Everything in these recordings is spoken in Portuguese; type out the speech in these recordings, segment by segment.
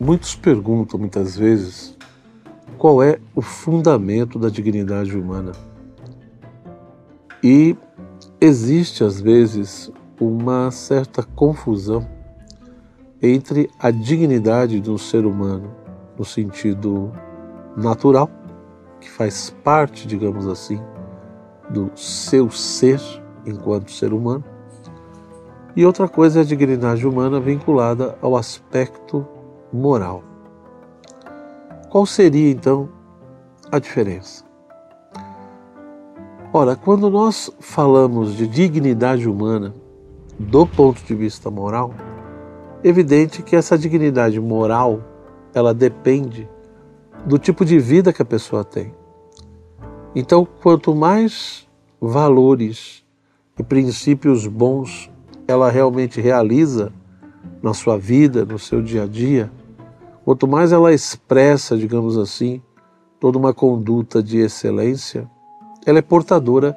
Muitos perguntam muitas vezes qual é o fundamento da dignidade humana. E existe às vezes uma certa confusão entre a dignidade de um ser humano no sentido natural, que faz parte, digamos assim, do seu ser enquanto ser humano, e outra coisa é a dignidade humana vinculada ao aspecto moral. Qual seria então a diferença? Ora, quando nós falamos de dignidade humana do ponto de vista moral, evidente que essa dignidade moral ela depende do tipo de vida que a pessoa tem. Então, quanto mais valores e princípios bons ela realmente realiza na sua vida, no seu dia a dia, Quanto mais ela expressa, digamos assim, toda uma conduta de excelência, ela é portadora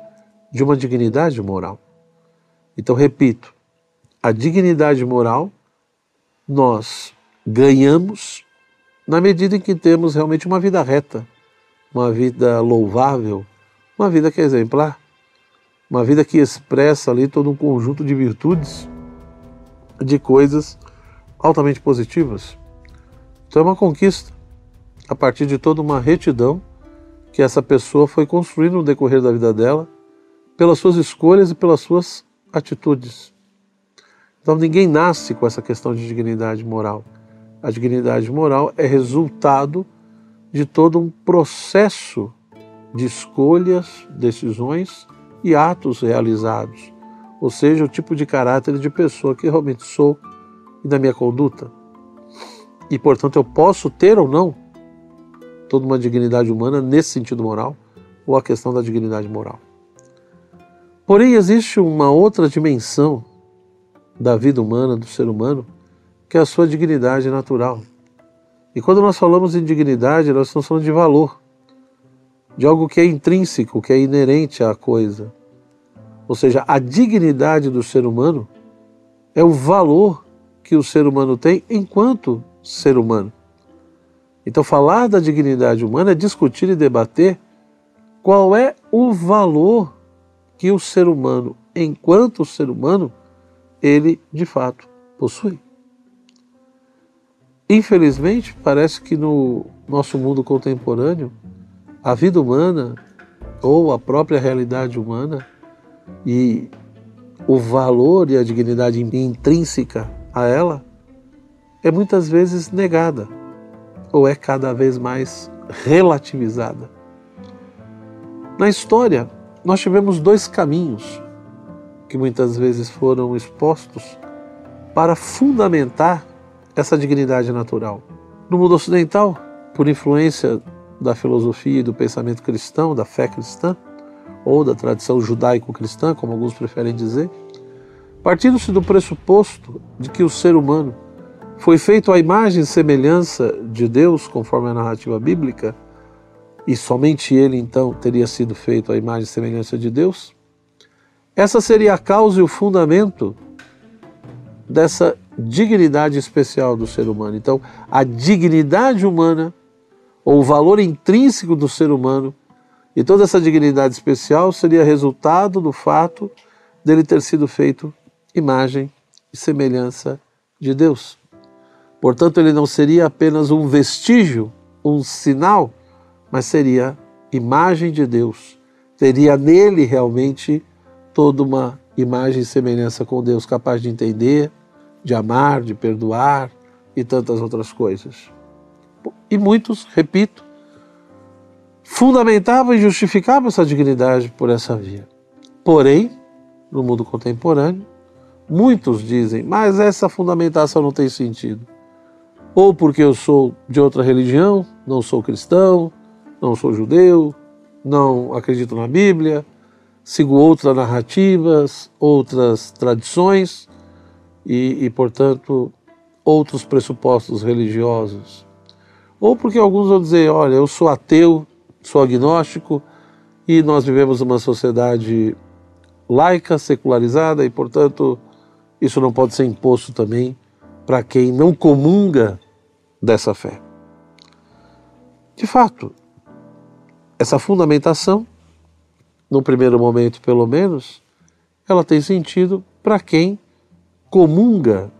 de uma dignidade moral. Então, repito, a dignidade moral nós ganhamos na medida em que temos realmente uma vida reta, uma vida louvável, uma vida que é exemplar, uma vida que expressa ali todo um conjunto de virtudes, de coisas altamente positivas. Então é uma conquista a partir de toda uma retidão que essa pessoa foi construindo no decorrer da vida dela, pelas suas escolhas e pelas suas atitudes. Então ninguém nasce com essa questão de dignidade moral. A dignidade moral é resultado de todo um processo de escolhas, decisões e atos realizados. Ou seja, o tipo de caráter de pessoa que realmente sou e da minha conduta e, portanto, eu posso ter ou não toda uma dignidade humana nesse sentido moral, ou a questão da dignidade moral. Porém, existe uma outra dimensão da vida humana, do ser humano, que é a sua dignidade natural. E quando nós falamos em dignidade, nós estamos falando de valor, de algo que é intrínseco, que é inerente à coisa. Ou seja, a dignidade do ser humano é o valor que o ser humano tem enquanto ser humano. Então, falar da dignidade humana é discutir e debater qual é o valor que o ser humano, enquanto ser humano, ele de fato possui. Infelizmente, parece que no nosso mundo contemporâneo, a vida humana ou a própria realidade humana e o valor e a dignidade intrínseca a ela é muitas vezes negada ou é cada vez mais relativizada. Na história, nós tivemos dois caminhos que muitas vezes foram expostos para fundamentar essa dignidade natural. No mundo ocidental, por influência da filosofia e do pensamento cristão, da fé cristã, ou da tradição judaico-cristã, como alguns preferem dizer, partindo-se do pressuposto de que o ser humano foi feito à imagem e semelhança de Deus, conforme a narrativa bíblica, e somente ele então teria sido feito à imagem e semelhança de Deus, essa seria a causa e o fundamento dessa dignidade especial do ser humano. Então, a dignidade humana, ou o valor intrínseco do ser humano, e toda essa dignidade especial seria resultado do fato dele ter sido feito imagem e semelhança de Deus. Portanto, ele não seria apenas um vestígio, um sinal, mas seria imagem de Deus. Teria nele realmente toda uma imagem e semelhança com Deus, capaz de entender, de amar, de perdoar e tantas outras coisas. E muitos, repito, fundamentavam e justificavam essa dignidade por essa via. Porém, no mundo contemporâneo, muitos dizem, mas essa fundamentação não tem sentido ou porque eu sou de outra religião, não sou cristão, não sou judeu, não acredito na Bíblia, sigo outras narrativas, outras tradições e, e portanto, outros pressupostos religiosos. Ou porque alguns vão dizer: olha, eu sou ateu, sou agnóstico e nós vivemos uma sociedade laica, secularizada e, portanto, isso não pode ser imposto também para quem não comunga dessa fé. De fato, essa fundamentação, no primeiro momento pelo menos, ela tem sentido para quem comunga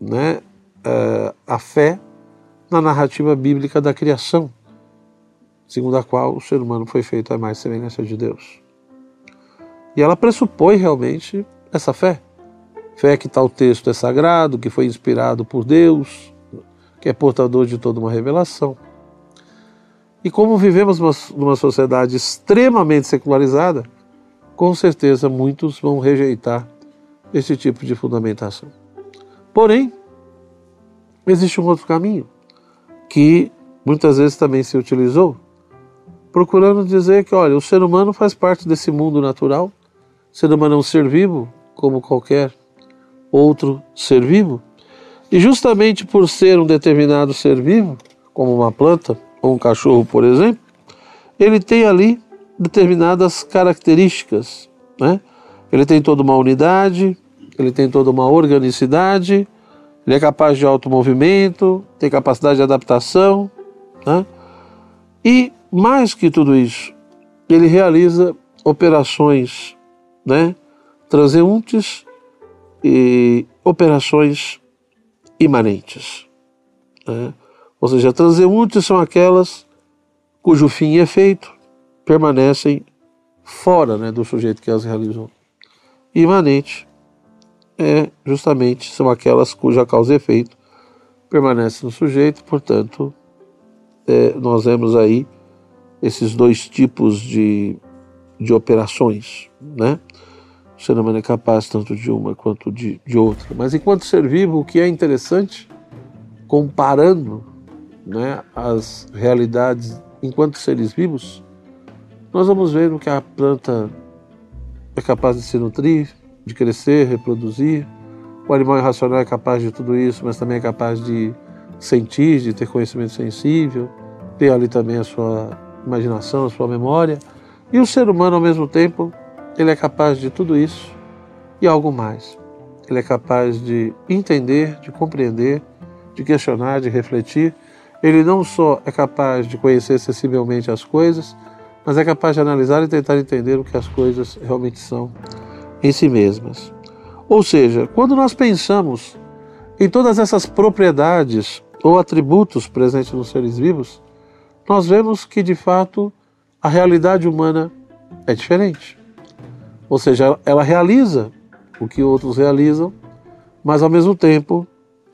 né, eh, a fé na narrativa bíblica da criação, segundo a qual o ser humano foi feito a mais semelhança de Deus. E ela pressupõe realmente essa fé. Fé que tal texto é sagrado, que foi inspirado por Deus, que é portador de toda uma revelação. E como vivemos numa sociedade extremamente secularizada, com certeza muitos vão rejeitar esse tipo de fundamentação. Porém, existe um outro caminho que muitas vezes também se utilizou, procurando dizer que, olha, o ser humano faz parte desse mundo natural, o ser humano é um ser vivo, como qualquer outro ser vivo, e justamente por ser um determinado ser vivo, como uma planta ou um cachorro, por exemplo, ele tem ali determinadas características, né? Ele tem toda uma unidade, ele tem toda uma organicidade, ele é capaz de automovimento, tem capacidade de adaptação, né? E mais que tudo isso, ele realiza operações, né? Transeuntes e operações imanentes. Né? Ou seja, transeuntes são aquelas cujo fim e efeito permanecem fora né, do sujeito que as realizou. Imanente é justamente são aquelas cuja causa e efeito permanece no sujeito, portanto, é, nós vemos aí esses dois tipos de, de operações, né? O ser humano é capaz tanto de uma quanto de, de outra. Mas enquanto ser vivo, o que é interessante, comparando né, as realidades enquanto seres vivos, nós vamos ver que a planta é capaz de se nutrir, de crescer, reproduzir. O animal irracional é capaz de tudo isso, mas também é capaz de sentir, de ter conhecimento sensível, ter ali também a sua imaginação, a sua memória. E o ser humano, ao mesmo tempo, ele é capaz de tudo isso e algo mais. Ele é capaz de entender, de compreender, de questionar, de refletir. Ele não só é capaz de conhecer sensivelmente as coisas, mas é capaz de analisar e tentar entender o que as coisas realmente são em si mesmas. Ou seja, quando nós pensamos em todas essas propriedades ou atributos presentes nos seres vivos, nós vemos que de fato a realidade humana é diferente. Ou seja, ela realiza o que outros realizam, mas ao mesmo tempo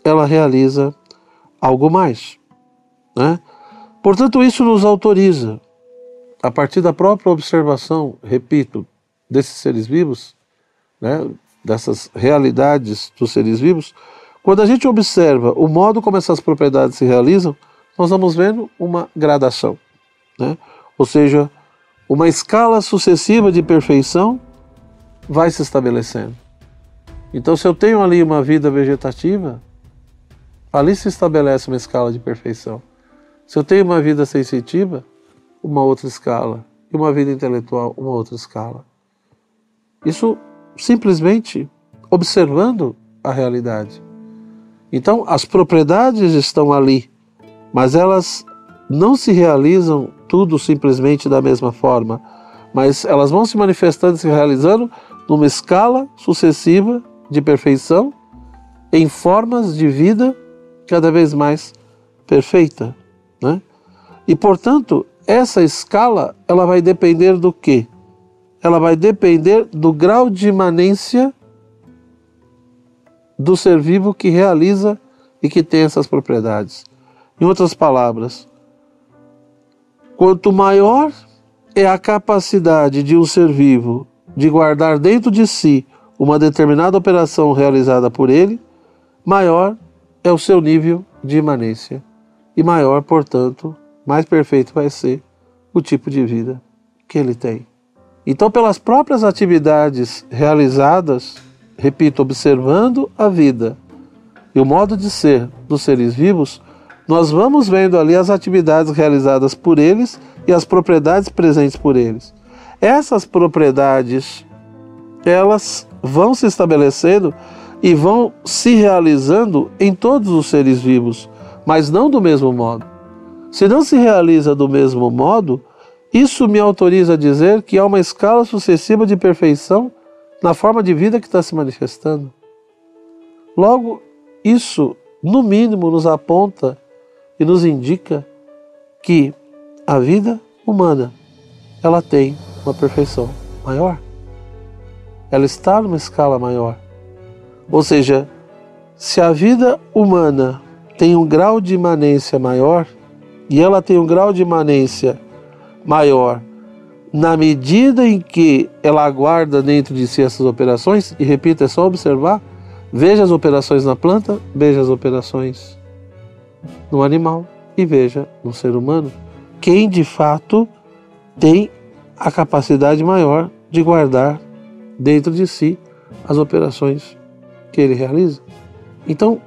ela realiza algo mais. Né? Portanto, isso nos autoriza, a partir da própria observação, repito, desses seres vivos, né, dessas realidades dos seres vivos, quando a gente observa o modo como essas propriedades se realizam, nós vamos vendo uma gradação. Né? Ou seja, uma escala sucessiva de perfeição vai se estabelecendo. Então, se eu tenho ali uma vida vegetativa, ali se estabelece uma escala de perfeição. Se eu tenho uma vida sensitiva, uma outra escala. E uma vida intelectual, uma outra escala. Isso simplesmente observando a realidade. Então, as propriedades estão ali, mas elas não se realizam tudo simplesmente da mesma forma, mas elas vão se manifestando se realizando numa escala sucessiva de perfeição em formas de vida cada vez mais perfeita, né? E portanto, essa escala ela vai depender do quê? Ela vai depender do grau de imanência do ser vivo que realiza e que tem essas propriedades. Em outras palavras, quanto maior é a capacidade de um ser vivo de guardar dentro de si uma determinada operação realizada por ele, maior é o seu nível de imanência e maior, portanto, mais perfeito vai ser o tipo de vida que ele tem. Então, pelas próprias atividades realizadas, repito, observando a vida e o modo de ser dos seres vivos, nós vamos vendo ali as atividades realizadas por eles e as propriedades presentes por eles. Essas propriedades, elas vão se estabelecendo e vão se realizando em todos os seres vivos, mas não do mesmo modo. Se não se realiza do mesmo modo, isso me autoriza a dizer que há uma escala sucessiva de perfeição na forma de vida que está se manifestando. Logo, isso, no mínimo, nos aponta e nos indica que a vida humana ela tem uma perfeição maior. Ela está numa escala maior. Ou seja, se a vida humana tem um grau de imanência maior e ela tem um grau de imanência maior na medida em que ela aguarda dentro de si essas operações, e repito, é só observar, veja as operações na planta, veja as operações no animal e veja no ser humano. Quem de fato tem a capacidade maior de guardar dentro de si as operações que ele realiza. Então,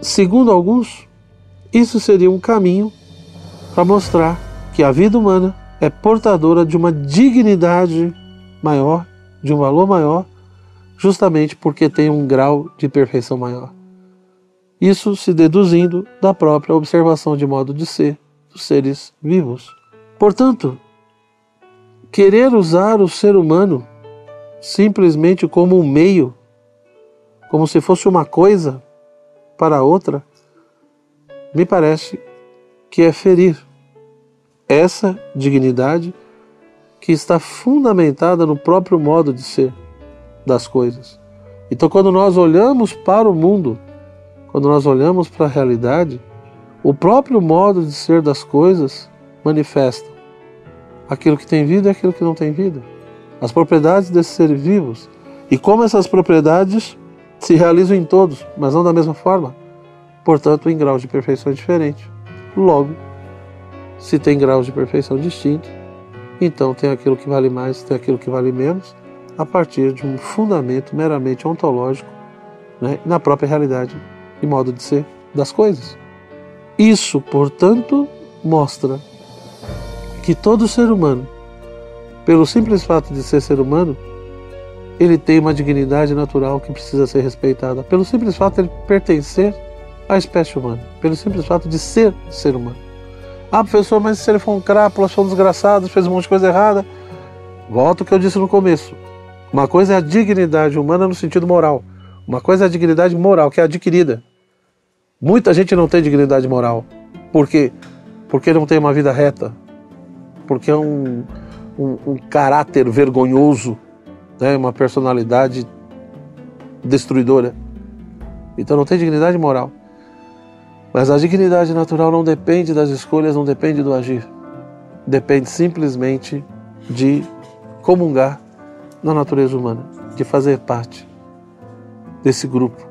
segundo alguns, isso seria um caminho para mostrar que a vida humana é portadora de uma dignidade maior, de um valor maior, justamente porque tem um grau de perfeição maior. Isso se deduzindo da própria observação de modo de ser dos seres vivos. Portanto, querer usar o ser humano simplesmente como um meio, como se fosse uma coisa para outra, me parece que é ferir essa dignidade que está fundamentada no próprio modo de ser das coisas. Então, quando nós olhamos para o mundo, quando nós olhamos para a realidade, o próprio modo de ser das coisas manifesta aquilo que tem vida e aquilo que não tem vida, as propriedades desses seres vivos e como essas propriedades se realizam em todos, mas não da mesma forma, portanto, em graus de perfeição diferentes. Logo, se tem graus de perfeição distintos, então tem aquilo que vale mais, tem aquilo que vale menos, a partir de um fundamento meramente ontológico né, na própria realidade e modo de ser das coisas. Isso, portanto, mostra que todo ser humano, pelo simples fato de ser ser humano, ele tem uma dignidade natural que precisa ser respeitada, pelo simples fato de ele pertencer à espécie humana, pelo simples fato de ser ser humano. Ah, professor, mas se ele for um crápula, foi um desgraçado, fez um monte de coisa errada. Volto ao que eu disse no começo. Uma coisa é a dignidade humana no sentido moral. Uma coisa é a dignidade moral, que é adquirida. Muita gente não tem dignidade moral. Por quê? Porque não tem uma vida reta, porque é um, um, um caráter vergonhoso, né? uma personalidade destruidora. Então não tem dignidade moral. Mas a dignidade natural não depende das escolhas, não depende do agir. Depende simplesmente de comungar na natureza humana, de fazer parte desse grupo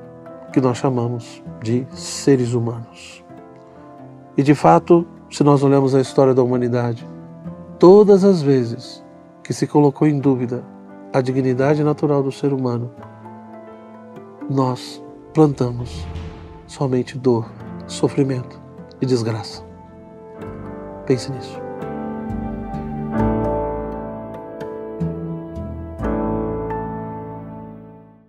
que nós chamamos de seres humanos. E de fato, se nós olhamos a história da humanidade, todas as vezes que se colocou em dúvida a dignidade natural do ser humano, nós plantamos somente dor, sofrimento e desgraça. Pense nisso.